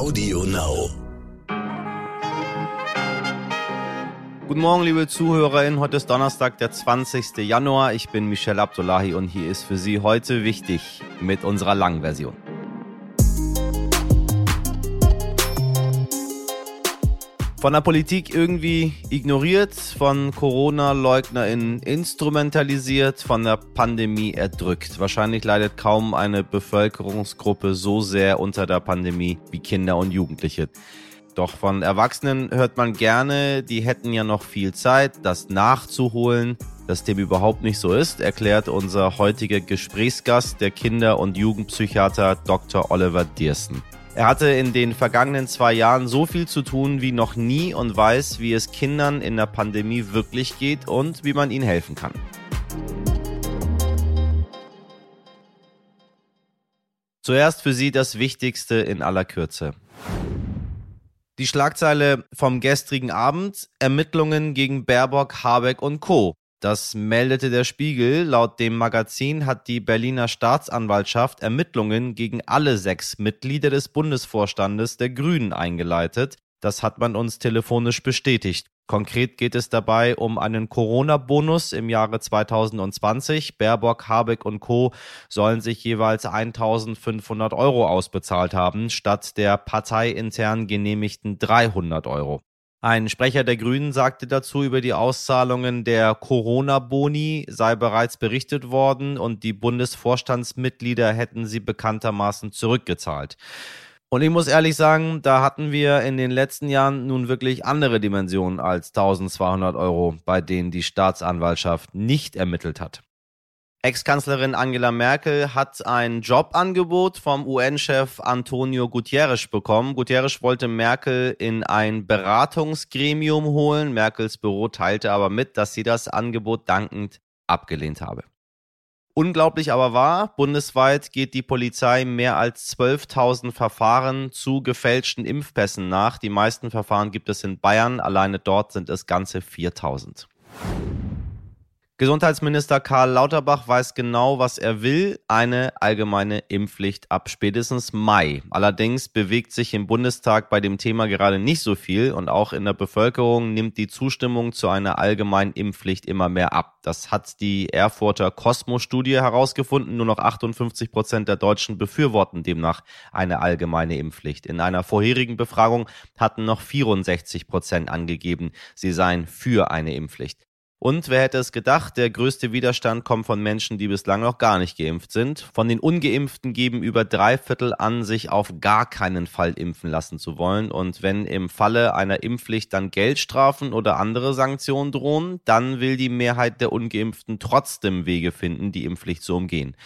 Audio Now. Guten Morgen, liebe ZuhörerInnen. Heute ist Donnerstag, der 20. Januar. Ich bin Michel Abdullahi und hier ist für Sie heute wichtig mit unserer langen Version. Von der Politik irgendwie ignoriert, von Corona-LeugnerInnen instrumentalisiert, von der Pandemie erdrückt. Wahrscheinlich leidet kaum eine Bevölkerungsgruppe so sehr unter der Pandemie wie Kinder und Jugendliche. Doch von Erwachsenen hört man gerne, die hätten ja noch viel Zeit, das nachzuholen. Dass dem überhaupt nicht so ist, erklärt unser heutiger Gesprächsgast, der Kinder- und Jugendpsychiater Dr. Oliver Diersten. Er hatte in den vergangenen zwei Jahren so viel zu tun wie noch nie und weiß, wie es Kindern in der Pandemie wirklich geht und wie man ihnen helfen kann. Zuerst für Sie das Wichtigste in aller Kürze. Die Schlagzeile vom gestrigen Abend, Ermittlungen gegen Baerbock, Habeck und Co. Das meldete der Spiegel. Laut dem Magazin hat die Berliner Staatsanwaltschaft Ermittlungen gegen alle sechs Mitglieder des Bundesvorstandes der Grünen eingeleitet. Das hat man uns telefonisch bestätigt. Konkret geht es dabei um einen Corona-Bonus im Jahre 2020. Baerbock, Habeck und Co. sollen sich jeweils 1500 Euro ausbezahlt haben, statt der parteiintern genehmigten 300 Euro. Ein Sprecher der Grünen sagte dazu, über die Auszahlungen der Corona-Boni sei bereits berichtet worden und die Bundesvorstandsmitglieder hätten sie bekanntermaßen zurückgezahlt. Und ich muss ehrlich sagen, da hatten wir in den letzten Jahren nun wirklich andere Dimensionen als 1200 Euro, bei denen die Staatsanwaltschaft nicht ermittelt hat. Ex-Kanzlerin Angela Merkel hat ein Jobangebot vom UN-Chef Antonio Guterres bekommen. Guterres wollte Merkel in ein Beratungsgremium holen. Merkels Büro teilte aber mit, dass sie das Angebot dankend abgelehnt habe. Unglaublich aber wahr, bundesweit geht die Polizei mehr als 12.000 Verfahren zu gefälschten Impfpässen nach. Die meisten Verfahren gibt es in Bayern, alleine dort sind es ganze 4.000. Gesundheitsminister Karl Lauterbach weiß genau, was er will. Eine allgemeine Impfpflicht ab spätestens Mai. Allerdings bewegt sich im Bundestag bei dem Thema gerade nicht so viel und auch in der Bevölkerung nimmt die Zustimmung zu einer allgemeinen Impfpflicht immer mehr ab. Das hat die Erfurter Cosmo-Studie herausgefunden. Nur noch 58 Prozent der Deutschen befürworten demnach eine allgemeine Impfpflicht. In einer vorherigen Befragung hatten noch 64 Prozent angegeben, sie seien für eine Impfpflicht. Und wer hätte es gedacht, der größte Widerstand kommt von Menschen, die bislang noch gar nicht geimpft sind. Von den ungeimpften geben über drei Viertel an, sich auf gar keinen Fall impfen lassen zu wollen. Und wenn im Falle einer Impfpflicht dann Geldstrafen oder andere Sanktionen drohen, dann will die Mehrheit der ungeimpften trotzdem Wege finden, die Impfpflicht zu umgehen.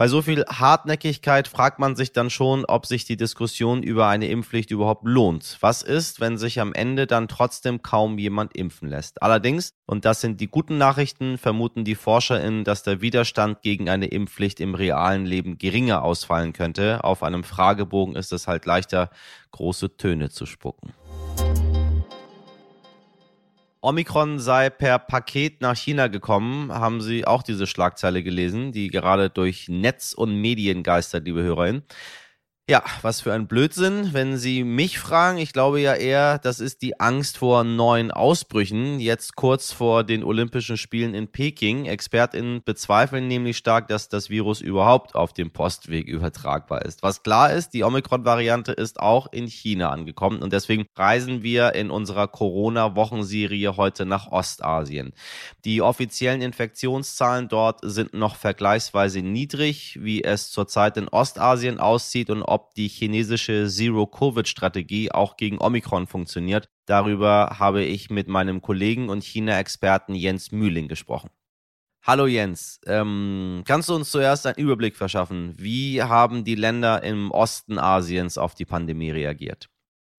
Bei so viel Hartnäckigkeit fragt man sich dann schon, ob sich die Diskussion über eine Impfpflicht überhaupt lohnt. Was ist, wenn sich am Ende dann trotzdem kaum jemand impfen lässt? Allerdings, und das sind die guten Nachrichten, vermuten die ForscherInnen, dass der Widerstand gegen eine Impfpflicht im realen Leben geringer ausfallen könnte. Auf einem Fragebogen ist es halt leichter, große Töne zu spucken. Omikron sei per Paket nach China gekommen. Haben Sie auch diese Schlagzeile gelesen, die gerade durch Netz und Medien geistert, liebe Hörerinnen? Ja, was für ein Blödsinn. Wenn Sie mich fragen, ich glaube ja eher, das ist die Angst vor neuen Ausbrüchen. Jetzt kurz vor den Olympischen Spielen in Peking. ExpertInnen bezweifeln nämlich stark, dass das Virus überhaupt auf dem Postweg übertragbar ist. Was klar ist, die Omikron-Variante ist auch in China angekommen und deswegen reisen wir in unserer Corona-Wochenserie heute nach Ostasien. Die offiziellen Infektionszahlen dort sind noch vergleichsweise niedrig, wie es zurzeit in Ostasien aussieht und ob ob die chinesische Zero-Covid-Strategie auch gegen Omikron funktioniert. Darüber habe ich mit meinem Kollegen und China-Experten Jens Mühling gesprochen. Hallo Jens, ähm, kannst du uns zuerst einen Überblick verschaffen? Wie haben die Länder im Osten Asiens auf die Pandemie reagiert?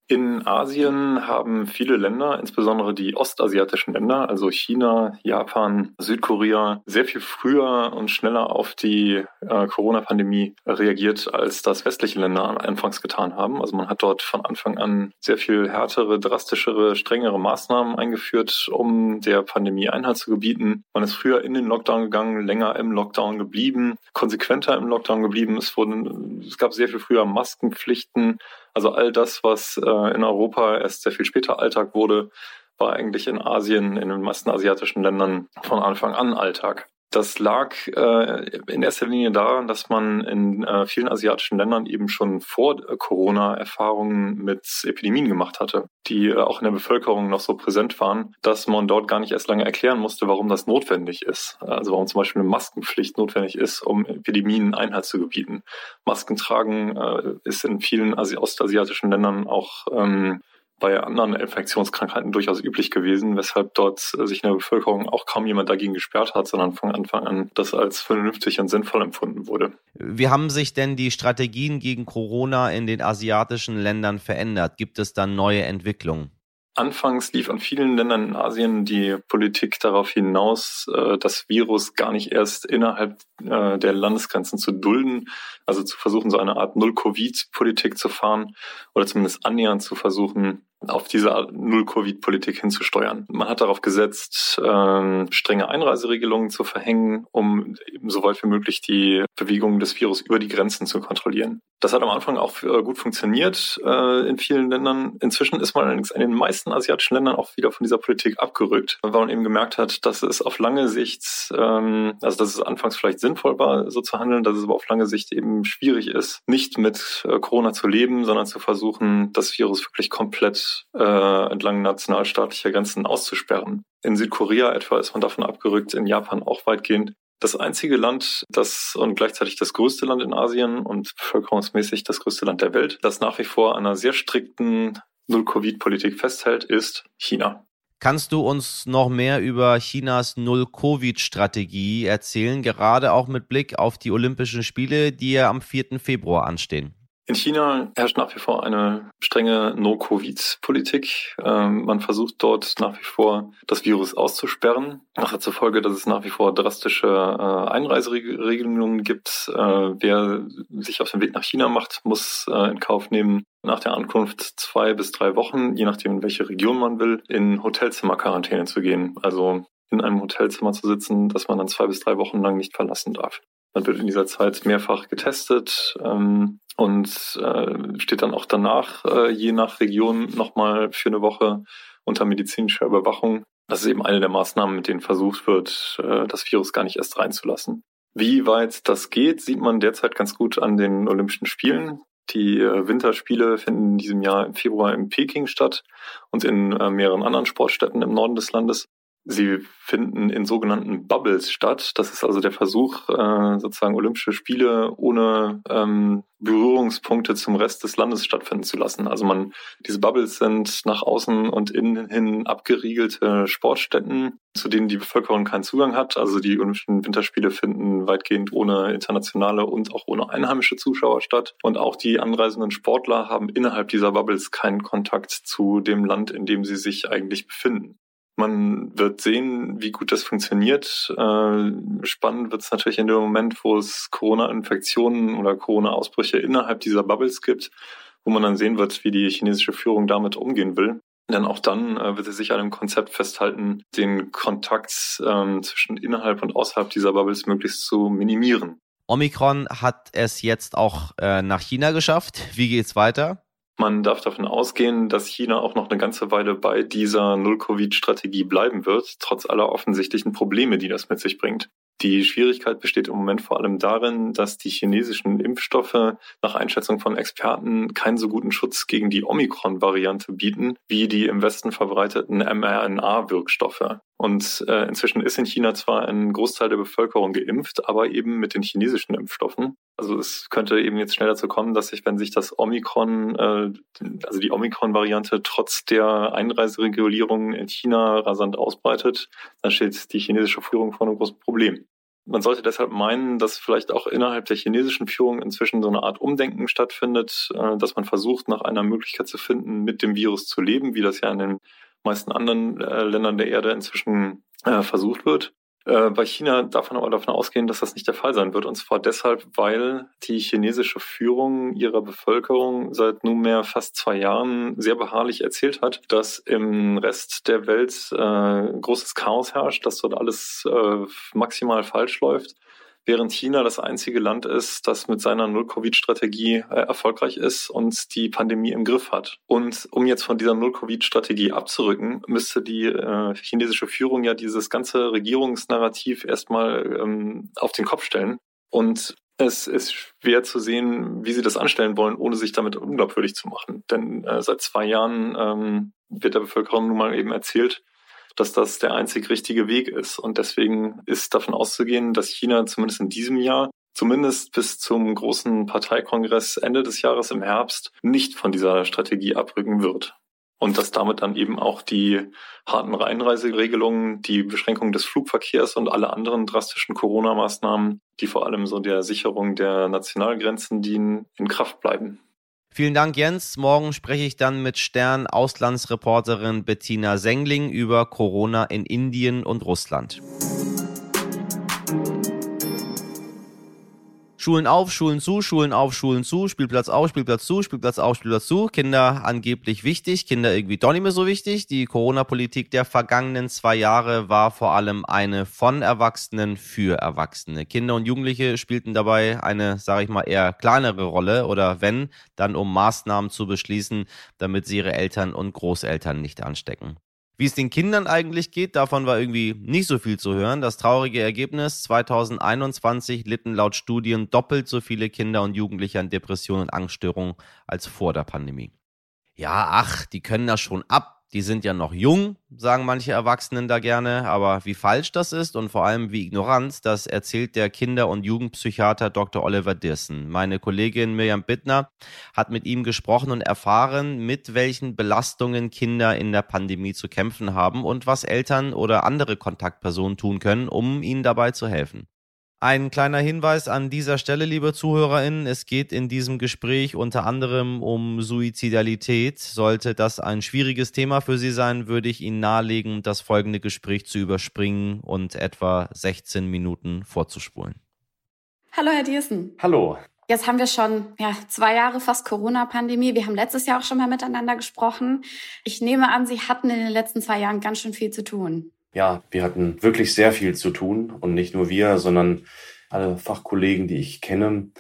In Asien haben viele Länder, insbesondere die ostasiatischen Länder, also China, Japan, Südkorea, sehr viel früher und schneller auf die äh, Corona-Pandemie reagiert, als das westliche Länder anfangs getan haben. Also man hat dort von Anfang an sehr viel härtere, drastischere, strengere Maßnahmen eingeführt, um der Pandemie Einhalt zu gebieten. Man ist früher in den Lockdown gegangen, länger im Lockdown geblieben, konsequenter im Lockdown geblieben. Es wurden, es gab sehr viel früher Maskenpflichten Also all das, was äh, in Europa erst sehr viel später Alltag wurde, war eigentlich in Asien, in den meisten asiatischen Ländern von Anfang an Alltag. Das lag äh, in erster Linie daran, dass man in äh, vielen asiatischen Ländern eben schon vor Corona Erfahrungen mit Epidemien gemacht hatte, die äh, auch in der Bevölkerung noch so präsent waren, dass man dort gar nicht erst lange erklären musste, warum das notwendig ist. Also warum zum Beispiel eine Maskenpflicht notwendig ist, um Epidemien Einhalt zu gebieten. Masken tragen äh, ist in vielen Asi ostasiatischen Ländern auch ähm, bei anderen Infektionskrankheiten durchaus üblich gewesen, weshalb dort äh, sich in der Bevölkerung auch kaum jemand dagegen gesperrt hat, sondern von Anfang an das als vernünftig und sinnvoll empfunden wurde. Wie haben sich denn die Strategien gegen Corona in den asiatischen Ländern verändert? Gibt es dann neue Entwicklungen? Anfangs lief an vielen Ländern in Asien die Politik darauf hinaus, äh, das Virus gar nicht erst innerhalb äh, der Landesgrenzen zu dulden, also zu versuchen, so eine Art Null-Covid-Politik zu fahren oder zumindest annähernd zu versuchen, auf diese Null-Covid-Politik hinzusteuern. Man hat darauf gesetzt, äh, strenge Einreiseregelungen zu verhängen, um eben so weit wie möglich die Bewegung des Virus über die Grenzen zu kontrollieren. Das hat am Anfang auch äh, gut funktioniert äh, in vielen Ländern. Inzwischen ist man allerdings in den meisten asiatischen Ländern auch wieder von dieser Politik abgerückt, weil man eben gemerkt hat, dass es auf lange Sicht, ähm, also dass es anfangs vielleicht sinnvoll war, so zu handeln, dass es aber auf lange Sicht eben schwierig ist, nicht mit äh, Corona zu leben, sondern zu versuchen, das Virus wirklich komplett äh, entlang nationalstaatlicher Grenzen auszusperren. In Südkorea etwa ist man davon abgerückt, in Japan auch weitgehend. Das einzige Land, das und gleichzeitig das größte Land in Asien und bevölkerungsmäßig das größte Land der Welt, das nach wie vor einer sehr strikten Null-Covid-Politik festhält, ist China. Kannst du uns noch mehr über Chinas Null-Covid-Strategie erzählen, gerade auch mit Blick auf die Olympischen Spiele, die ja am 4. Februar anstehen? In China herrscht nach wie vor eine strenge No-Covid-Politik. Ähm, man versucht dort nach wie vor das Virus auszusperren. Das hat zur Folge, dass es nach wie vor drastische äh, Einreiseregelungen gibt. Äh, wer sich auf den Weg nach China macht, muss äh, in Kauf nehmen, nach der Ankunft zwei bis drei Wochen, je nachdem in welche Region man will, in Hotelzimmer-Quarantäne zu gehen. Also in einem Hotelzimmer zu sitzen, das man dann zwei bis drei Wochen lang nicht verlassen darf. Man wird in dieser Zeit mehrfach getestet ähm, und äh, steht dann auch danach, äh, je nach Region, nochmal für eine Woche unter medizinischer Überwachung. Das ist eben eine der Maßnahmen, mit denen versucht wird, äh, das Virus gar nicht erst reinzulassen. Wie weit das geht, sieht man derzeit ganz gut an den Olympischen Spielen. Die äh, Winterspiele finden in diesem Jahr im Februar in Peking statt und in äh, mehreren anderen Sportstätten im Norden des Landes. Sie finden in sogenannten Bubbles statt. Das ist also der Versuch, äh, sozusagen Olympische Spiele ohne ähm, Berührungspunkte zum Rest des Landes stattfinden zu lassen. Also man, diese Bubbles sind nach außen und innen hin abgeriegelte Sportstätten, zu denen die Bevölkerung keinen Zugang hat. Also die Olympischen Winterspiele finden weitgehend ohne internationale und auch ohne einheimische Zuschauer statt. Und auch die anreisenden Sportler haben innerhalb dieser Bubbles keinen Kontakt zu dem Land, in dem sie sich eigentlich befinden. Man wird sehen, wie gut das funktioniert. Äh, spannend wird es natürlich in dem Moment, wo es Corona-Infektionen oder Corona-Ausbrüche innerhalb dieser Bubbles gibt, wo man dann sehen wird, wie die chinesische Führung damit umgehen will. Denn auch dann äh, wird sie sich an einem Konzept festhalten, den Kontakt ähm, zwischen innerhalb und außerhalb dieser Bubbles möglichst zu minimieren. Omikron hat es jetzt auch äh, nach China geschafft. Wie geht's weiter? Man darf davon ausgehen, dass China auch noch eine ganze Weile bei dieser Null-Covid-Strategie bleiben wird, trotz aller offensichtlichen Probleme, die das mit sich bringt. Die Schwierigkeit besteht im Moment vor allem darin, dass die chinesischen Impfstoffe nach Einschätzung von Experten keinen so guten Schutz gegen die Omikron-Variante bieten, wie die im Westen verbreiteten mRNA-Wirkstoffe. Und äh, inzwischen ist in China zwar ein Großteil der Bevölkerung geimpft, aber eben mit den chinesischen Impfstoffen. Also es könnte eben jetzt schnell dazu kommen, dass sich, wenn sich das Omikron, äh, also die Omikron-Variante trotz der Einreiseregulierungen in China rasant ausbreitet, dann steht die chinesische Führung vor einem großen Problem. Man sollte deshalb meinen, dass vielleicht auch innerhalb der chinesischen Führung inzwischen so eine Art Umdenken stattfindet, äh, dass man versucht, nach einer Möglichkeit zu finden, mit dem Virus zu leben, wie das ja in den meisten anderen äh, Ländern der Erde inzwischen äh, versucht wird. Äh, bei China darf man aber davon ausgehen, dass das nicht der Fall sein wird. Und zwar deshalb, weil die chinesische Führung ihrer Bevölkerung seit nunmehr fast zwei Jahren sehr beharrlich erzählt hat, dass im Rest der Welt äh, großes Chaos herrscht, dass dort alles äh, maximal falsch läuft während China das einzige Land ist, das mit seiner Null-Covid-Strategie äh, erfolgreich ist und die Pandemie im Griff hat. Und um jetzt von dieser Null-Covid-Strategie abzurücken, müsste die äh, chinesische Führung ja dieses ganze Regierungsnarrativ erstmal ähm, auf den Kopf stellen. Und es ist schwer zu sehen, wie sie das anstellen wollen, ohne sich damit unglaubwürdig zu machen. Denn äh, seit zwei Jahren ähm, wird der Bevölkerung nun mal eben erzählt, dass das der einzig richtige Weg ist. Und deswegen ist davon auszugehen, dass China zumindest in diesem Jahr, zumindest bis zum großen Parteikongress Ende des Jahres im Herbst, nicht von dieser Strategie abrücken wird. Und dass damit dann eben auch die harten Einreiseregelungen, die Beschränkung des Flugverkehrs und alle anderen drastischen Corona-Maßnahmen, die vor allem so der Sicherung der Nationalgrenzen dienen, in Kraft bleiben. Vielen Dank, Jens. Morgen spreche ich dann mit Stern-Auslandsreporterin Bettina Sengling über Corona in Indien und Russland. Schulen auf, Schulen zu, Schulen auf, Schulen zu, Spielplatz auf, Spielplatz zu, Spielplatz auf, Spielplatz zu. Kinder angeblich wichtig, Kinder irgendwie doch nicht mehr so wichtig. Die Corona-Politik der vergangenen zwei Jahre war vor allem eine von Erwachsenen für Erwachsene. Kinder und Jugendliche spielten dabei eine, sage ich mal, eher kleinere Rolle oder wenn, dann um Maßnahmen zu beschließen, damit sie ihre Eltern und Großeltern nicht anstecken. Wie es den Kindern eigentlich geht, davon war irgendwie nicht so viel zu hören. Das traurige Ergebnis, 2021 litten laut Studien doppelt so viele Kinder und Jugendliche an Depressionen und Angststörungen als vor der Pandemie. Ja, ach, die können das schon ab, die sind ja noch jung, sagen manche Erwachsenen da gerne, aber wie falsch das ist und vor allem wie ignorant, das erzählt der Kinder- und Jugendpsychiater Dr. Oliver Dirsen. Meine Kollegin Mirjam Bittner hat mit ihm gesprochen und erfahren, mit welchen Belastungen Kinder in der Pandemie zu kämpfen haben und was Eltern oder andere Kontaktpersonen tun können, um ihnen dabei zu helfen. Ein kleiner Hinweis an dieser Stelle, liebe ZuhörerInnen. Es geht in diesem Gespräch unter anderem um Suizidalität. Sollte das ein schwieriges Thema für Sie sein, würde ich Ihnen nahelegen, das folgende Gespräch zu überspringen und etwa 16 Minuten vorzuspulen. Hallo, Herr Diersen. Hallo. Jetzt haben wir schon ja, zwei Jahre fast Corona-Pandemie. Wir haben letztes Jahr auch schon mal miteinander gesprochen. Ich nehme an, Sie hatten in den letzten zwei Jahren ganz schön viel zu tun. Ja, wir hatten wirklich sehr viel zu tun und nicht nur wir, sondern alle Fachkollegen, die ich kenne,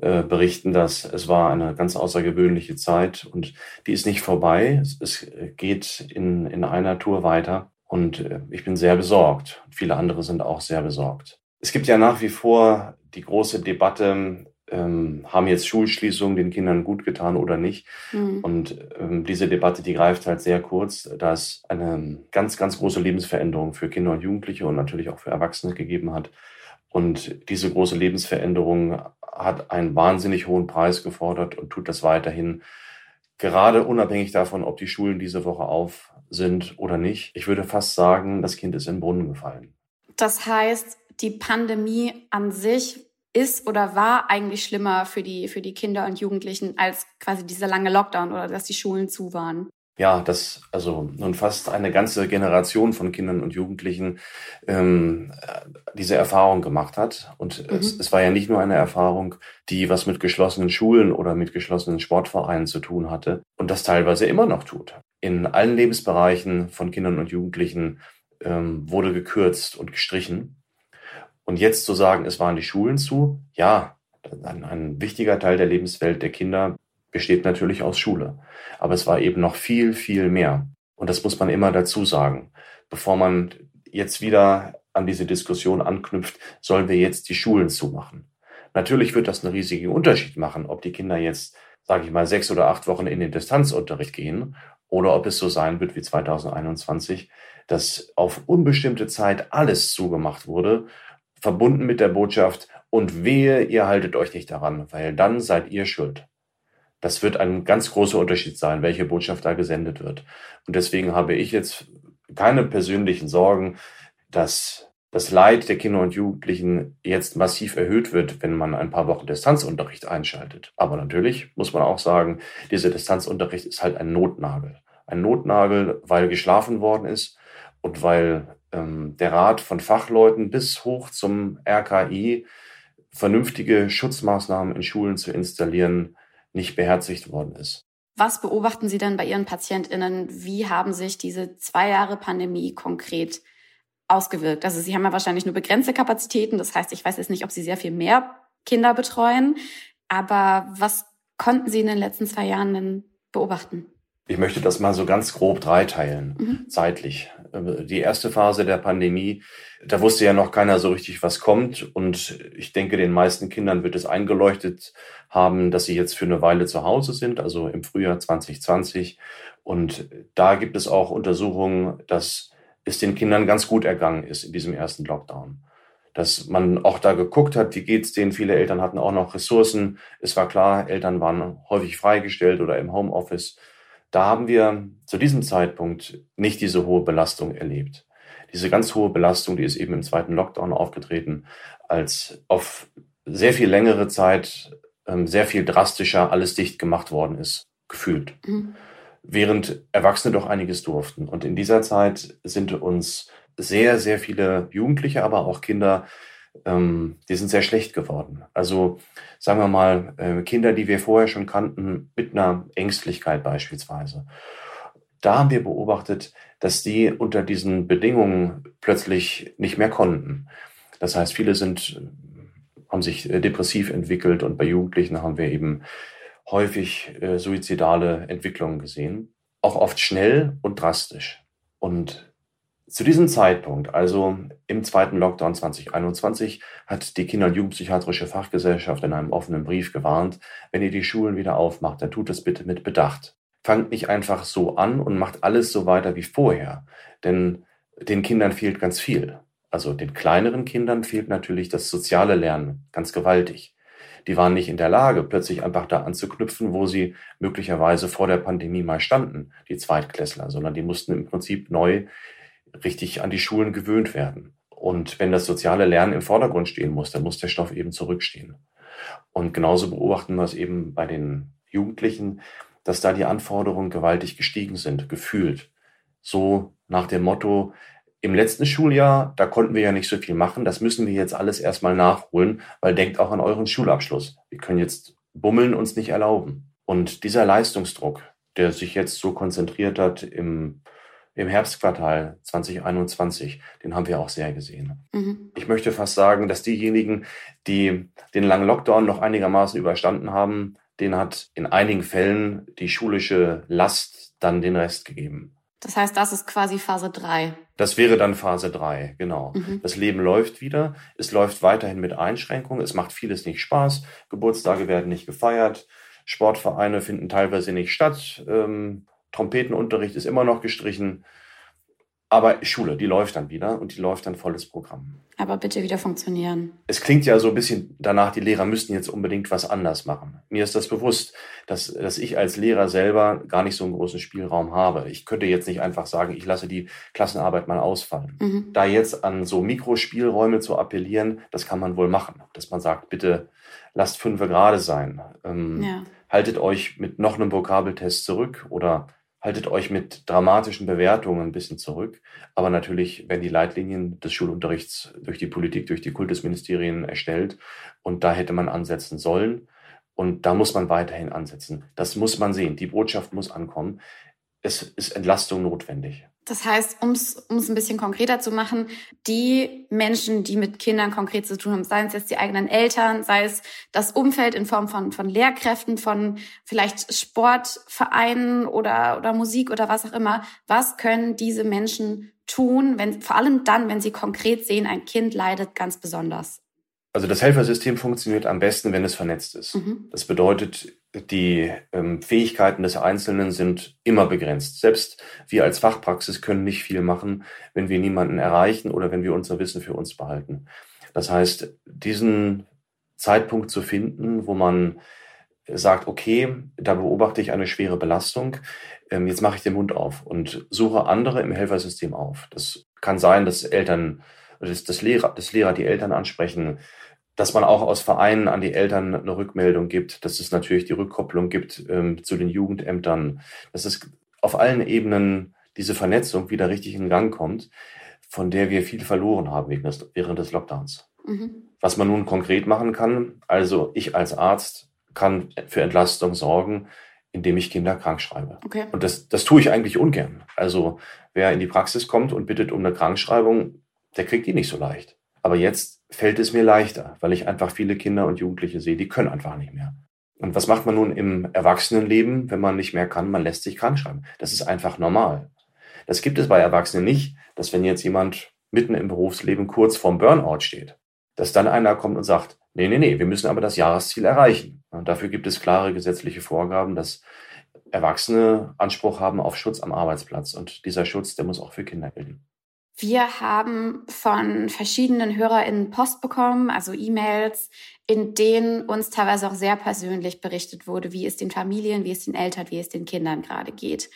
äh, berichten, dass es war eine ganz außergewöhnliche Zeit und die ist nicht vorbei. Es geht in, in einer Tour weiter und äh, ich bin sehr besorgt. Viele andere sind auch sehr besorgt. Es gibt ja nach wie vor die große Debatte, ähm, haben jetzt Schulschließungen den Kindern gut getan oder nicht. Mhm. Und ähm, diese Debatte, die greift halt sehr kurz, da es eine ganz, ganz große Lebensveränderung für Kinder und Jugendliche und natürlich auch für Erwachsene gegeben hat. Und diese große Lebensveränderung hat einen wahnsinnig hohen Preis gefordert und tut das weiterhin. Gerade unabhängig davon, ob die Schulen diese Woche auf sind oder nicht. Ich würde fast sagen, das Kind ist in den Brunnen gefallen. Das heißt, die Pandemie an sich ist oder war eigentlich schlimmer für die, für die Kinder und Jugendlichen als quasi dieser lange Lockdown oder dass die Schulen zu waren? Ja, dass also nun fast eine ganze Generation von Kindern und Jugendlichen ähm, diese Erfahrung gemacht hat. Und mhm. es, es war ja nicht nur eine Erfahrung, die was mit geschlossenen Schulen oder mit geschlossenen Sportvereinen zu tun hatte und das teilweise immer noch tut. In allen Lebensbereichen von Kindern und Jugendlichen ähm, wurde gekürzt und gestrichen. Und jetzt zu sagen, es waren die Schulen zu, ja, ein, ein wichtiger Teil der Lebenswelt der Kinder besteht natürlich aus Schule. Aber es war eben noch viel, viel mehr. Und das muss man immer dazu sagen. Bevor man jetzt wieder an diese Diskussion anknüpft, sollen wir jetzt die Schulen zumachen. Natürlich wird das einen riesigen Unterschied machen, ob die Kinder jetzt, sage ich mal, sechs oder acht Wochen in den Distanzunterricht gehen oder ob es so sein wird wie 2021, dass auf unbestimmte Zeit alles zugemacht wurde verbunden mit der Botschaft, und wehe, ihr haltet euch nicht daran, weil dann seid ihr schuld. Das wird ein ganz großer Unterschied sein, welche Botschaft da gesendet wird. Und deswegen habe ich jetzt keine persönlichen Sorgen, dass das Leid der Kinder und Jugendlichen jetzt massiv erhöht wird, wenn man ein paar Wochen Distanzunterricht einschaltet. Aber natürlich muss man auch sagen, dieser Distanzunterricht ist halt ein Notnagel. Ein Notnagel, weil geschlafen worden ist und weil ähm, der Rat von Fachleuten bis hoch zum RKI vernünftige Schutzmaßnahmen in Schulen zu installieren, nicht beherzigt worden ist. Was beobachten Sie denn bei Ihren PatientInnen? Wie haben sich diese zwei Jahre Pandemie konkret ausgewirkt? Also Sie haben ja wahrscheinlich nur begrenzte Kapazitäten. Das heißt, ich weiß jetzt nicht, ob Sie sehr viel mehr Kinder betreuen. Aber was konnten Sie in den letzten zwei Jahren denn beobachten? Ich möchte das mal so ganz grob dreiteilen, mhm. zeitlich. Äh, die erste Phase der Pandemie, da wusste ja noch keiner so richtig, was kommt. Und ich denke, den meisten Kindern wird es eingeleuchtet haben, dass sie jetzt für eine Weile zu Hause sind, also im Frühjahr 2020. Und da gibt es auch Untersuchungen, dass es den Kindern ganz gut ergangen ist in diesem ersten Lockdown. Dass man auch da geguckt hat, wie geht's denen. Viele Eltern hatten auch noch Ressourcen. Es war klar, Eltern waren häufig freigestellt oder im Homeoffice. Da haben wir zu diesem Zeitpunkt nicht diese hohe Belastung erlebt. Diese ganz hohe Belastung, die ist eben im zweiten Lockdown aufgetreten, als auf sehr viel längere Zeit ähm, sehr viel drastischer alles dicht gemacht worden ist, gefühlt. Mhm. Während Erwachsene doch einiges durften. Und in dieser Zeit sind uns sehr, sehr viele Jugendliche, aber auch Kinder ähm, die sind sehr schlecht geworden. Also sagen wir mal, äh, Kinder, die wir vorher schon kannten, mit einer Ängstlichkeit beispielsweise. Da haben wir beobachtet, dass die unter diesen Bedingungen plötzlich nicht mehr konnten. Das heißt, viele sind, haben sich äh, depressiv entwickelt und bei Jugendlichen haben wir eben häufig äh, suizidale Entwicklungen gesehen. Auch oft schnell und drastisch. Und zu diesem Zeitpunkt, also im zweiten Lockdown 2021, hat die Kinder- und Jugendpsychiatrische Fachgesellschaft in einem offenen Brief gewarnt, wenn ihr die Schulen wieder aufmacht, dann tut das bitte mit Bedacht. Fangt nicht einfach so an und macht alles so weiter wie vorher, denn den Kindern fehlt ganz viel. Also den kleineren Kindern fehlt natürlich das soziale Lernen ganz gewaltig. Die waren nicht in der Lage, plötzlich einfach da anzuknüpfen, wo sie möglicherweise vor der Pandemie mal standen, die Zweitklässler, sondern die mussten im Prinzip neu richtig an die Schulen gewöhnt werden. Und wenn das soziale Lernen im Vordergrund stehen muss, dann muss der Stoff eben zurückstehen. Und genauso beobachten wir es eben bei den Jugendlichen, dass da die Anforderungen gewaltig gestiegen sind, gefühlt. So nach dem Motto, im letzten Schuljahr, da konnten wir ja nicht so viel machen, das müssen wir jetzt alles erstmal nachholen, weil denkt auch an euren Schulabschluss. Wir können jetzt Bummeln uns nicht erlauben. Und dieser Leistungsdruck, der sich jetzt so konzentriert hat im im Herbstquartal 2021, den haben wir auch sehr gesehen. Mhm. Ich möchte fast sagen, dass diejenigen, die den langen Lockdown noch einigermaßen überstanden haben, den hat in einigen Fällen die schulische Last dann den Rest gegeben. Das heißt, das ist quasi Phase 3. Das wäre dann Phase 3, genau. Mhm. Das Leben läuft wieder. Es läuft weiterhin mit Einschränkungen. Es macht vieles nicht Spaß. Geburtstage werden nicht gefeiert. Sportvereine finden teilweise nicht statt. Ähm, Trompetenunterricht ist immer noch gestrichen. Aber Schule, die läuft dann wieder und die läuft dann volles Programm. Aber bitte wieder funktionieren. Es klingt ja so ein bisschen danach, die Lehrer müssten jetzt unbedingt was anders machen. Mir ist das bewusst, dass, dass ich als Lehrer selber gar nicht so einen großen Spielraum habe. Ich könnte jetzt nicht einfach sagen, ich lasse die Klassenarbeit mal ausfallen. Mhm. Da jetzt an so Mikrospielräume zu appellieren, das kann man wohl machen. Dass man sagt, bitte lasst fünf gerade sein. Ähm, ja. Haltet euch mit noch einem Vokabeltest zurück oder haltet euch mit dramatischen Bewertungen ein bisschen zurück. Aber natürlich werden die Leitlinien des Schulunterrichts durch die Politik, durch die Kultusministerien erstellt. Und da hätte man ansetzen sollen. Und da muss man weiterhin ansetzen. Das muss man sehen. Die Botschaft muss ankommen. Es ist Entlastung notwendig. Das heißt, um es ein bisschen konkreter zu machen, die Menschen, die mit Kindern konkret zu tun haben, seien es jetzt die eigenen Eltern, sei es das Umfeld in Form von, von Lehrkräften, von vielleicht Sportvereinen oder, oder Musik oder was auch immer, was können diese Menschen tun, wenn, vor allem dann, wenn sie konkret sehen, ein Kind leidet ganz besonders? Also das Helfersystem funktioniert am besten, wenn es vernetzt ist. Mhm. Das bedeutet, die ähm, Fähigkeiten des Einzelnen sind immer begrenzt. Selbst wir als Fachpraxis können nicht viel machen, wenn wir niemanden erreichen oder wenn wir unser Wissen für uns behalten. Das heißt, diesen Zeitpunkt zu finden, wo man sagt, okay, da beobachte ich eine schwere Belastung, ähm, jetzt mache ich den Mund auf und suche andere im Helfersystem auf. Das kann sein, dass Eltern, dass, dass Lehrer, dass Lehrer die Eltern ansprechen, dass man auch aus Vereinen an die Eltern eine Rückmeldung gibt, dass es natürlich die Rückkopplung gibt ähm, zu den Jugendämtern, dass es auf allen Ebenen diese Vernetzung wieder richtig in Gang kommt, von der wir viel verloren haben während des Lockdowns. Mhm. Was man nun konkret machen kann, also ich als Arzt kann für Entlastung sorgen, indem ich Kinder krank schreibe. Okay. Und das, das tue ich eigentlich ungern. Also wer in die Praxis kommt und bittet um eine Krankschreibung, der kriegt die nicht so leicht. Aber jetzt fällt es mir leichter, weil ich einfach viele Kinder und Jugendliche sehe, die können einfach nicht mehr. Und was macht man nun im Erwachsenenleben, wenn man nicht mehr kann? Man lässt sich krank schreiben. Das ist einfach normal. Das gibt es bei Erwachsenen nicht, dass wenn jetzt jemand mitten im Berufsleben kurz vorm Burnout steht, dass dann einer kommt und sagt, nee, nee, nee, wir müssen aber das Jahresziel erreichen. Und dafür gibt es klare gesetzliche Vorgaben, dass Erwachsene Anspruch haben auf Schutz am Arbeitsplatz. Und dieser Schutz, der muss auch für Kinder gelten. Wir haben von verschiedenen HörerInnen Post bekommen, also E-Mails, in denen uns teilweise auch sehr persönlich berichtet wurde, wie es den Familien, wie es den Eltern, wie es den Kindern gerade geht.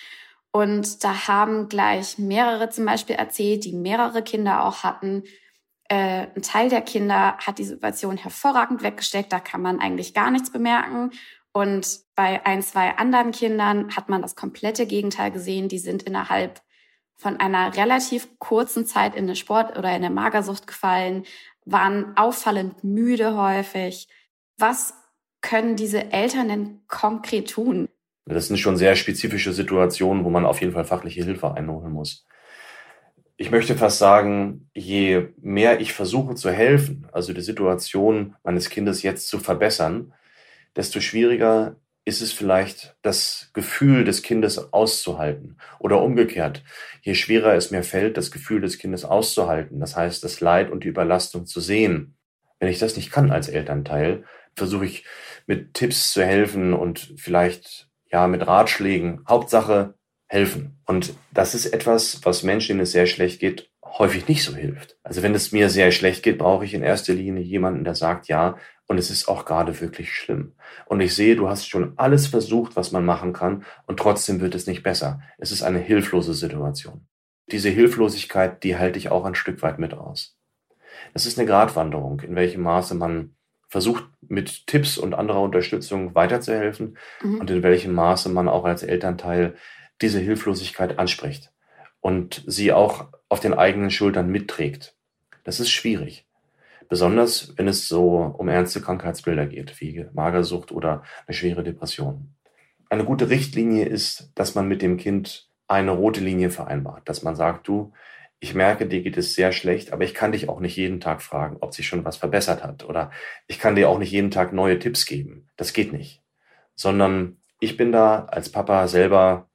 Und da haben gleich mehrere zum Beispiel erzählt, die mehrere Kinder auch hatten. Äh, ein Teil der Kinder hat die Situation hervorragend weggesteckt, da kann man eigentlich gar nichts bemerken. Und bei ein, zwei anderen Kindern hat man das komplette Gegenteil gesehen. Die sind innerhalb von einer relativ kurzen Zeit in eine Sport- oder in eine Magersucht gefallen, waren auffallend müde häufig. Was können diese Eltern denn konkret tun? Das sind schon sehr spezifische Situationen, wo man auf jeden Fall fachliche Hilfe einholen muss. Ich möchte fast sagen, je mehr ich versuche zu helfen, also die Situation meines Kindes jetzt zu verbessern, desto schwieriger ist es vielleicht das Gefühl des Kindes auszuhalten. Oder umgekehrt, je schwerer es mir fällt, das Gefühl des Kindes auszuhalten, das heißt das Leid und die Überlastung zu sehen. Wenn ich das nicht kann als Elternteil, versuche ich mit Tipps zu helfen und vielleicht ja mit Ratschlägen. Hauptsache helfen. Und das ist etwas, was Menschen, denen es sehr schlecht geht, häufig nicht so hilft. Also wenn es mir sehr schlecht geht, brauche ich in erster Linie jemanden, der sagt, ja, und es ist auch gerade wirklich schlimm. Und ich sehe, du hast schon alles versucht, was man machen kann, und trotzdem wird es nicht besser. Es ist eine hilflose Situation. Diese Hilflosigkeit, die halte ich auch ein Stück weit mit aus. Es ist eine Gratwanderung, in welchem Maße man versucht, mit Tipps und anderer Unterstützung weiterzuhelfen mhm. und in welchem Maße man auch als Elternteil diese Hilflosigkeit anspricht und sie auch auf den eigenen Schultern mitträgt. Das ist schwierig. Besonders wenn es so um ernste Krankheitsbilder geht, wie Magersucht oder eine schwere Depression. Eine gute Richtlinie ist, dass man mit dem Kind eine rote Linie vereinbart, dass man sagt, du, ich merke, dir geht es sehr schlecht, aber ich kann dich auch nicht jeden Tag fragen, ob sich schon was verbessert hat oder ich kann dir auch nicht jeden Tag neue Tipps geben. Das geht nicht. Sondern ich bin da als Papa selber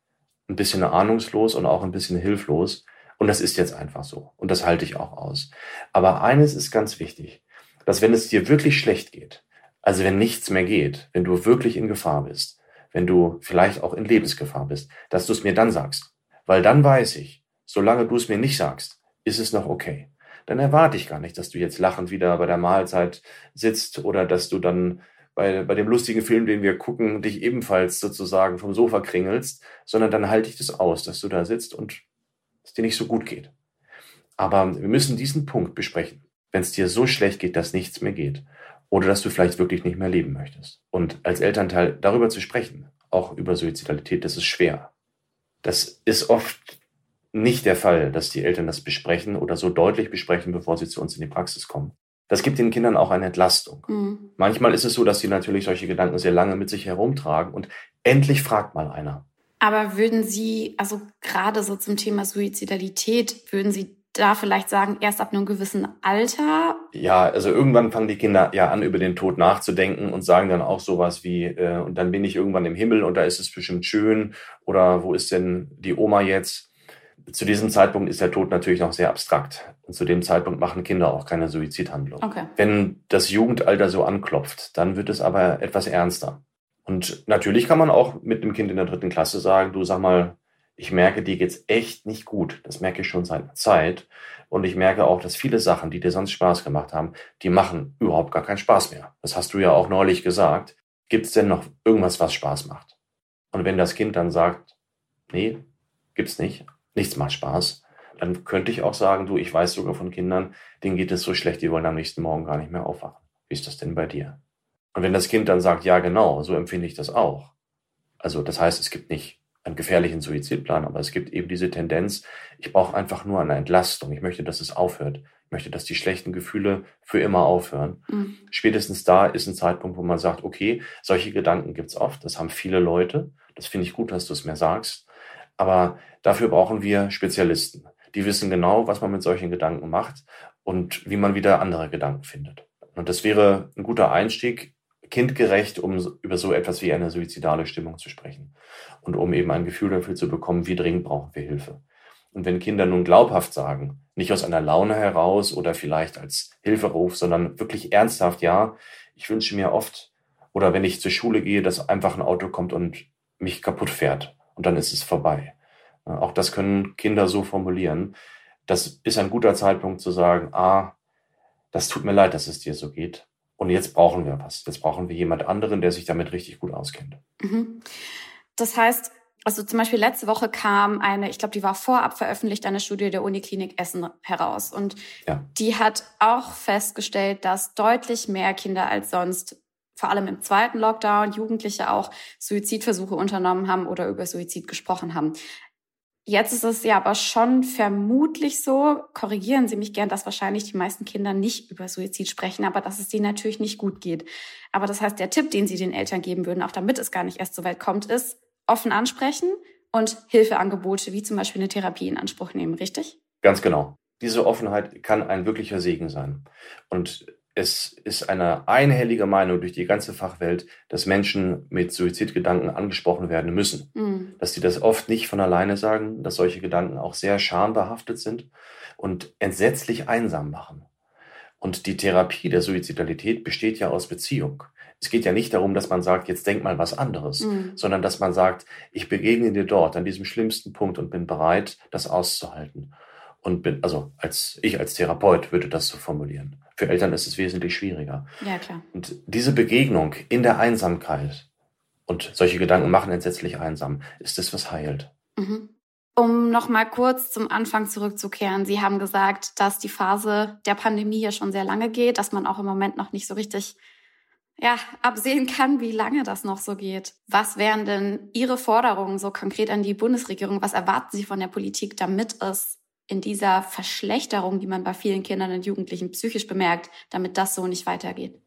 ein bisschen ahnungslos und auch ein bisschen hilflos und das ist jetzt einfach so. Und das halte ich auch aus. Aber eines ist ganz wichtig, dass wenn es dir wirklich schlecht geht, also wenn nichts mehr geht, wenn du wirklich in Gefahr bist, wenn du vielleicht auch in Lebensgefahr bist, dass du es mir dann sagst. Weil dann weiß ich, solange du es mir nicht sagst, ist es noch okay. Dann erwarte ich gar nicht, dass du jetzt lachend wieder bei der Mahlzeit sitzt oder dass du dann bei, bei dem lustigen Film, den wir gucken, dich ebenfalls sozusagen vom Sofa kringelst, sondern dann halte ich das aus, dass du da sitzt und es dir nicht so gut geht. Aber wir müssen diesen Punkt besprechen. Wenn es dir so schlecht geht, dass nichts mehr geht oder dass du vielleicht wirklich nicht mehr leben möchtest. Und als Elternteil darüber zu sprechen, auch über Suizidalität, das ist schwer. Das ist oft nicht der Fall, dass die Eltern das besprechen oder so deutlich besprechen, bevor sie zu uns in die Praxis kommen. Das gibt den Kindern auch eine Entlastung. Mhm. Manchmal ist es so, dass sie natürlich solche Gedanken sehr lange mit sich herumtragen und endlich fragt mal einer. Aber würden Sie, also gerade so zum Thema Suizidalität, würden Sie da vielleicht sagen, erst ab einem gewissen Alter? Ja, also irgendwann fangen die Kinder ja an, über den Tod nachzudenken und sagen dann auch sowas wie, äh, und dann bin ich irgendwann im Himmel und da ist es bestimmt schön oder wo ist denn die Oma jetzt? Zu diesem Zeitpunkt ist der Tod natürlich noch sehr abstrakt. Und zu dem Zeitpunkt machen Kinder auch keine Suizidhandlung. Okay. Wenn das Jugendalter so anklopft, dann wird es aber etwas ernster. Und natürlich kann man auch mit einem Kind in der dritten Klasse sagen, du sag mal, ich merke, dir geht's echt nicht gut. Das merke ich schon seit einer Zeit. Und ich merke auch, dass viele Sachen, die dir sonst Spaß gemacht haben, die machen überhaupt gar keinen Spaß mehr. Das hast du ja auch neulich gesagt. Gibt's denn noch irgendwas, was Spaß macht? Und wenn das Kind dann sagt, nee, gibt's nicht, nichts macht Spaß, dann könnte ich auch sagen, du, ich weiß sogar von Kindern, denen geht es so schlecht, die wollen am nächsten Morgen gar nicht mehr aufwachen. Wie ist das denn bei dir? Und wenn das Kind dann sagt, ja genau, so empfinde ich das auch. Also das heißt, es gibt nicht einen gefährlichen Suizidplan, aber es gibt eben diese Tendenz, ich brauche einfach nur eine Entlastung. Ich möchte, dass es aufhört. Ich möchte, dass die schlechten Gefühle für immer aufhören. Mhm. Spätestens da ist ein Zeitpunkt, wo man sagt, okay, solche Gedanken gibt's oft. Das haben viele Leute. Das finde ich gut, dass du es mir sagst. Aber dafür brauchen wir Spezialisten. Die wissen genau, was man mit solchen Gedanken macht und wie man wieder andere Gedanken findet. Und das wäre ein guter Einstieg, kindgerecht, um über so etwas wie eine suizidale Stimmung zu sprechen und um eben ein Gefühl dafür zu bekommen, wie dringend brauchen wir Hilfe. Und wenn Kinder nun glaubhaft sagen, nicht aus einer Laune heraus oder vielleicht als Hilferuf, sondern wirklich ernsthaft, ja, ich wünsche mir oft, oder wenn ich zur Schule gehe, dass einfach ein Auto kommt und mich kaputt fährt und dann ist es vorbei. Auch das können Kinder so formulieren. Das ist ein guter Zeitpunkt zu sagen, ah, das tut mir leid, dass es dir so geht. Und jetzt brauchen wir was. Jetzt brauchen wir jemand anderen, der sich damit richtig gut auskennt. Mhm. Das heißt, also zum Beispiel letzte Woche kam eine, ich glaube, die war vorab veröffentlicht, eine Studie der Uniklinik Essen heraus. Und ja. die hat auch festgestellt, dass deutlich mehr Kinder als sonst, vor allem im zweiten Lockdown, Jugendliche auch Suizidversuche unternommen haben oder über Suizid gesprochen haben. Jetzt ist es ja aber schon vermutlich so, korrigieren Sie mich gern, dass wahrscheinlich die meisten Kinder nicht über Suizid sprechen, aber dass es denen natürlich nicht gut geht. Aber das heißt, der Tipp, den Sie den Eltern geben würden, auch damit es gar nicht erst so weit kommt, ist, offen ansprechen und Hilfeangebote wie zum Beispiel eine Therapie in Anspruch nehmen, richtig? Ganz genau. Diese Offenheit kann ein wirklicher Segen sein. Und es ist eine einhellige Meinung durch die ganze Fachwelt, dass Menschen mit Suizidgedanken angesprochen werden müssen. Mhm. Dass sie das oft nicht von alleine sagen, dass solche Gedanken auch sehr schambehaftet sind und entsetzlich einsam machen. Und die Therapie der Suizidalität besteht ja aus Beziehung. Es geht ja nicht darum, dass man sagt, jetzt denk mal was anderes, mhm. sondern dass man sagt, ich begegne dir dort an diesem schlimmsten Punkt und bin bereit, das auszuhalten. Und bin, also als ich als Therapeut würde das so formulieren. Für Eltern ist es wesentlich schwieriger. Ja, klar. Und diese Begegnung in der Einsamkeit und solche Gedanken machen entsetzlich einsam, ist es, was heilt. Mhm. Um noch mal kurz zum Anfang zurückzukehren. Sie haben gesagt, dass die Phase der Pandemie ja schon sehr lange geht, dass man auch im Moment noch nicht so richtig ja, absehen kann, wie lange das noch so geht. Was wären denn Ihre Forderungen so konkret an die Bundesregierung? Was erwarten Sie von der Politik, damit es in dieser Verschlechterung, die man bei vielen Kindern und Jugendlichen psychisch bemerkt, damit das so nicht weitergeht?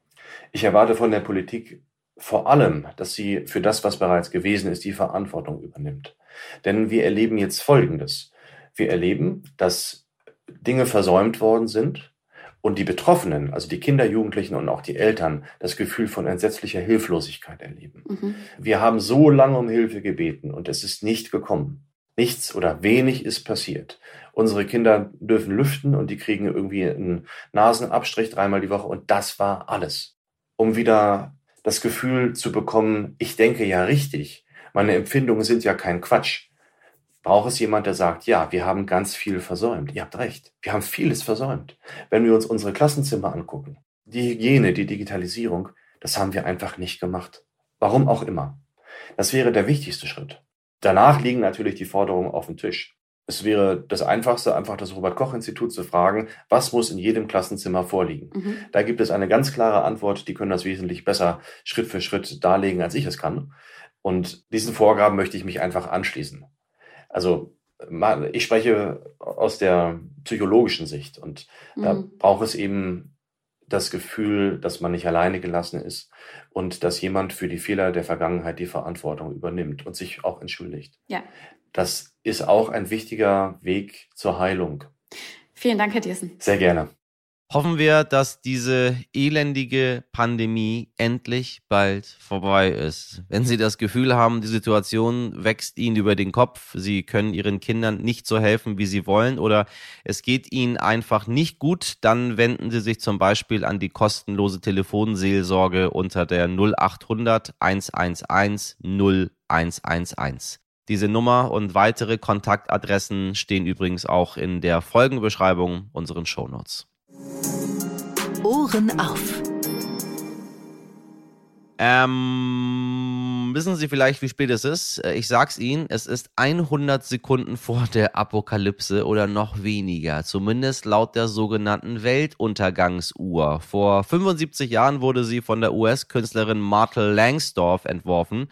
Ich erwarte von der Politik vor allem, dass sie für das, was bereits gewesen ist, die Verantwortung übernimmt. Denn wir erleben jetzt Folgendes. Wir erleben, dass Dinge versäumt worden sind, und die Betroffenen, also die Kinder, Jugendlichen und auch die Eltern, das Gefühl von entsetzlicher Hilflosigkeit erleben. Mhm. Wir haben so lange um Hilfe gebeten und es ist nicht gekommen. Nichts oder wenig ist passiert. Unsere Kinder dürfen lüften und die kriegen irgendwie einen Nasenabstrich dreimal die Woche und das war alles. Um wieder das Gefühl zu bekommen, ich denke ja richtig. Meine Empfindungen sind ja kein Quatsch braucht es jemand, der sagt, ja, wir haben ganz viel versäumt. Ihr habt recht. Wir haben vieles versäumt. Wenn wir uns unsere Klassenzimmer angucken, die Hygiene, die Digitalisierung, das haben wir einfach nicht gemacht. Warum auch immer. Das wäre der wichtigste Schritt. Danach liegen natürlich die Forderungen auf dem Tisch. Es wäre das Einfachste, einfach das Robert-Koch-Institut zu fragen, was muss in jedem Klassenzimmer vorliegen. Mhm. Da gibt es eine ganz klare Antwort, die können das wesentlich besser Schritt für Schritt darlegen, als ich es kann. Und diesen Vorgaben möchte ich mich einfach anschließen also ich spreche aus der psychologischen Sicht und mhm. da braucht es eben das Gefühl, dass man nicht alleine gelassen ist und dass jemand für die Fehler der Vergangenheit die Verantwortung übernimmt und sich auch entschuldigt. Ja. Das ist auch ein wichtiger Weg zur Heilung. Vielen Dank, Herr Diersen. Sehr gerne. Hoffen wir, dass diese elendige Pandemie endlich bald vorbei ist. Wenn Sie das Gefühl haben, die Situation wächst Ihnen über den Kopf, Sie können Ihren Kindern nicht so helfen, wie Sie wollen, oder es geht Ihnen einfach nicht gut, dann wenden Sie sich zum Beispiel an die kostenlose Telefonseelsorge unter der 0800 111 0111. Diese Nummer und weitere Kontaktadressen stehen übrigens auch in der Folgenbeschreibung unseren Shownotes. Ohren auf. Ähm, wissen Sie vielleicht, wie spät es ist? Äh, ich sag's Ihnen, es ist 100 Sekunden vor der Apokalypse oder noch weniger, zumindest laut der sogenannten Weltuntergangsuhr. Vor 75 Jahren wurde sie von der US-Künstlerin Martel Langsdorff entworfen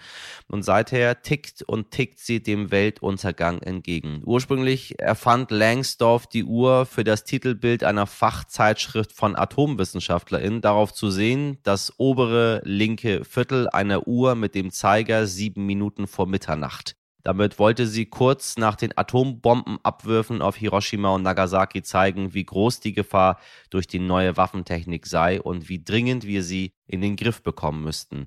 und seither tickt und tickt sie dem Weltuntergang entgegen. Ursprünglich erfand Langsdorff die Uhr für das Titelbild einer Fachzeitschrift von AtomwissenschaftlerInnen, darauf zu sehen, das obere linke Viertel einer Uhr mit dem Zeiger sieben Minuten vor Mitternacht. Damit wollte sie kurz nach den Atombombenabwürfen auf Hiroshima und Nagasaki zeigen, wie groß die Gefahr durch die neue Waffentechnik sei und wie dringend wir sie in den Griff bekommen müssten.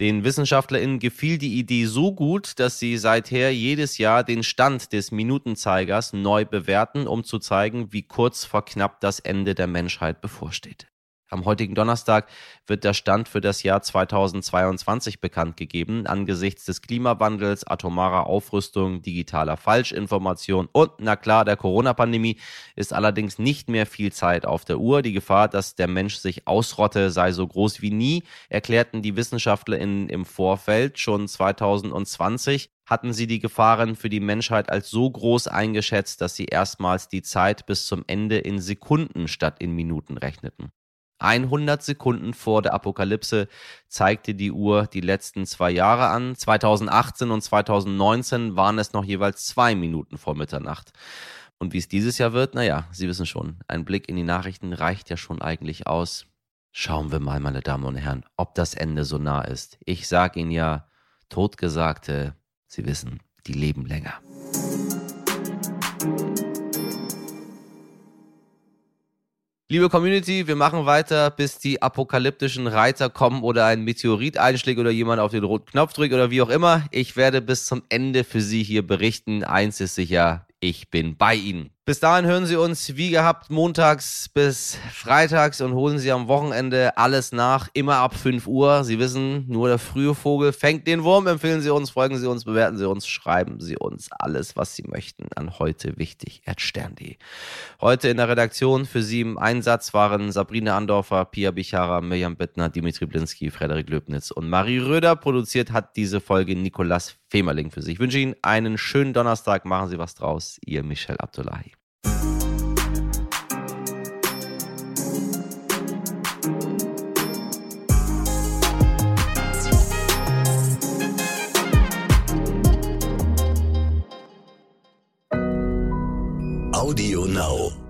Den WissenschaftlerInnen gefiel die Idee so gut, dass sie seither jedes Jahr den Stand des Minutenzeigers neu bewerten, um zu zeigen, wie kurz vor knapp das Ende der Menschheit bevorsteht. Am heutigen Donnerstag wird der Stand für das Jahr 2022 bekannt gegeben. Angesichts des Klimawandels, atomarer Aufrüstung, digitaler Falschinformation und, na klar, der Corona-Pandemie ist allerdings nicht mehr viel Zeit auf der Uhr. Die Gefahr, dass der Mensch sich ausrotte, sei so groß wie nie, erklärten die WissenschaftlerInnen im Vorfeld. Schon 2020 hatten sie die Gefahren für die Menschheit als so groß eingeschätzt, dass sie erstmals die Zeit bis zum Ende in Sekunden statt in Minuten rechneten. 100 Sekunden vor der Apokalypse zeigte die Uhr die letzten zwei Jahre an. 2018 und 2019 waren es noch jeweils zwei Minuten vor Mitternacht. Und wie es dieses Jahr wird, naja, Sie wissen schon, ein Blick in die Nachrichten reicht ja schon eigentlich aus. Schauen wir mal, meine Damen und Herren, ob das Ende so nah ist. Ich sag Ihnen ja, Totgesagte, Sie wissen, die leben länger. Liebe Community, wir machen weiter, bis die apokalyptischen Reiter kommen oder ein Meteorit einschlägt oder jemand auf den roten Knopf drückt oder wie auch immer. Ich werde bis zum Ende für Sie hier berichten. Eins ist sicher, ich bin bei Ihnen. Bis dahin hören Sie uns wie gehabt montags bis freitags und holen Sie am Wochenende alles nach, immer ab 5 Uhr. Sie wissen, nur der frühe Vogel fängt den Wurm. Empfehlen Sie uns, folgen Sie uns, bewerten Sie uns, schreiben Sie uns alles, was Sie möchten an heute wichtig erdstern.de. Heute in der Redaktion für Sie im Einsatz waren Sabrina Andorfer, Pia Bichara, Mirjam Bittner, Dimitri Blinski, Frederik Löbnitz und Marie Röder. Produziert hat diese Folge Nikolas Femerling für Sie. Ich wünsche Ihnen einen schönen Donnerstag. Machen Sie was draus. Ihr Michel Abdullahi. Audio Now.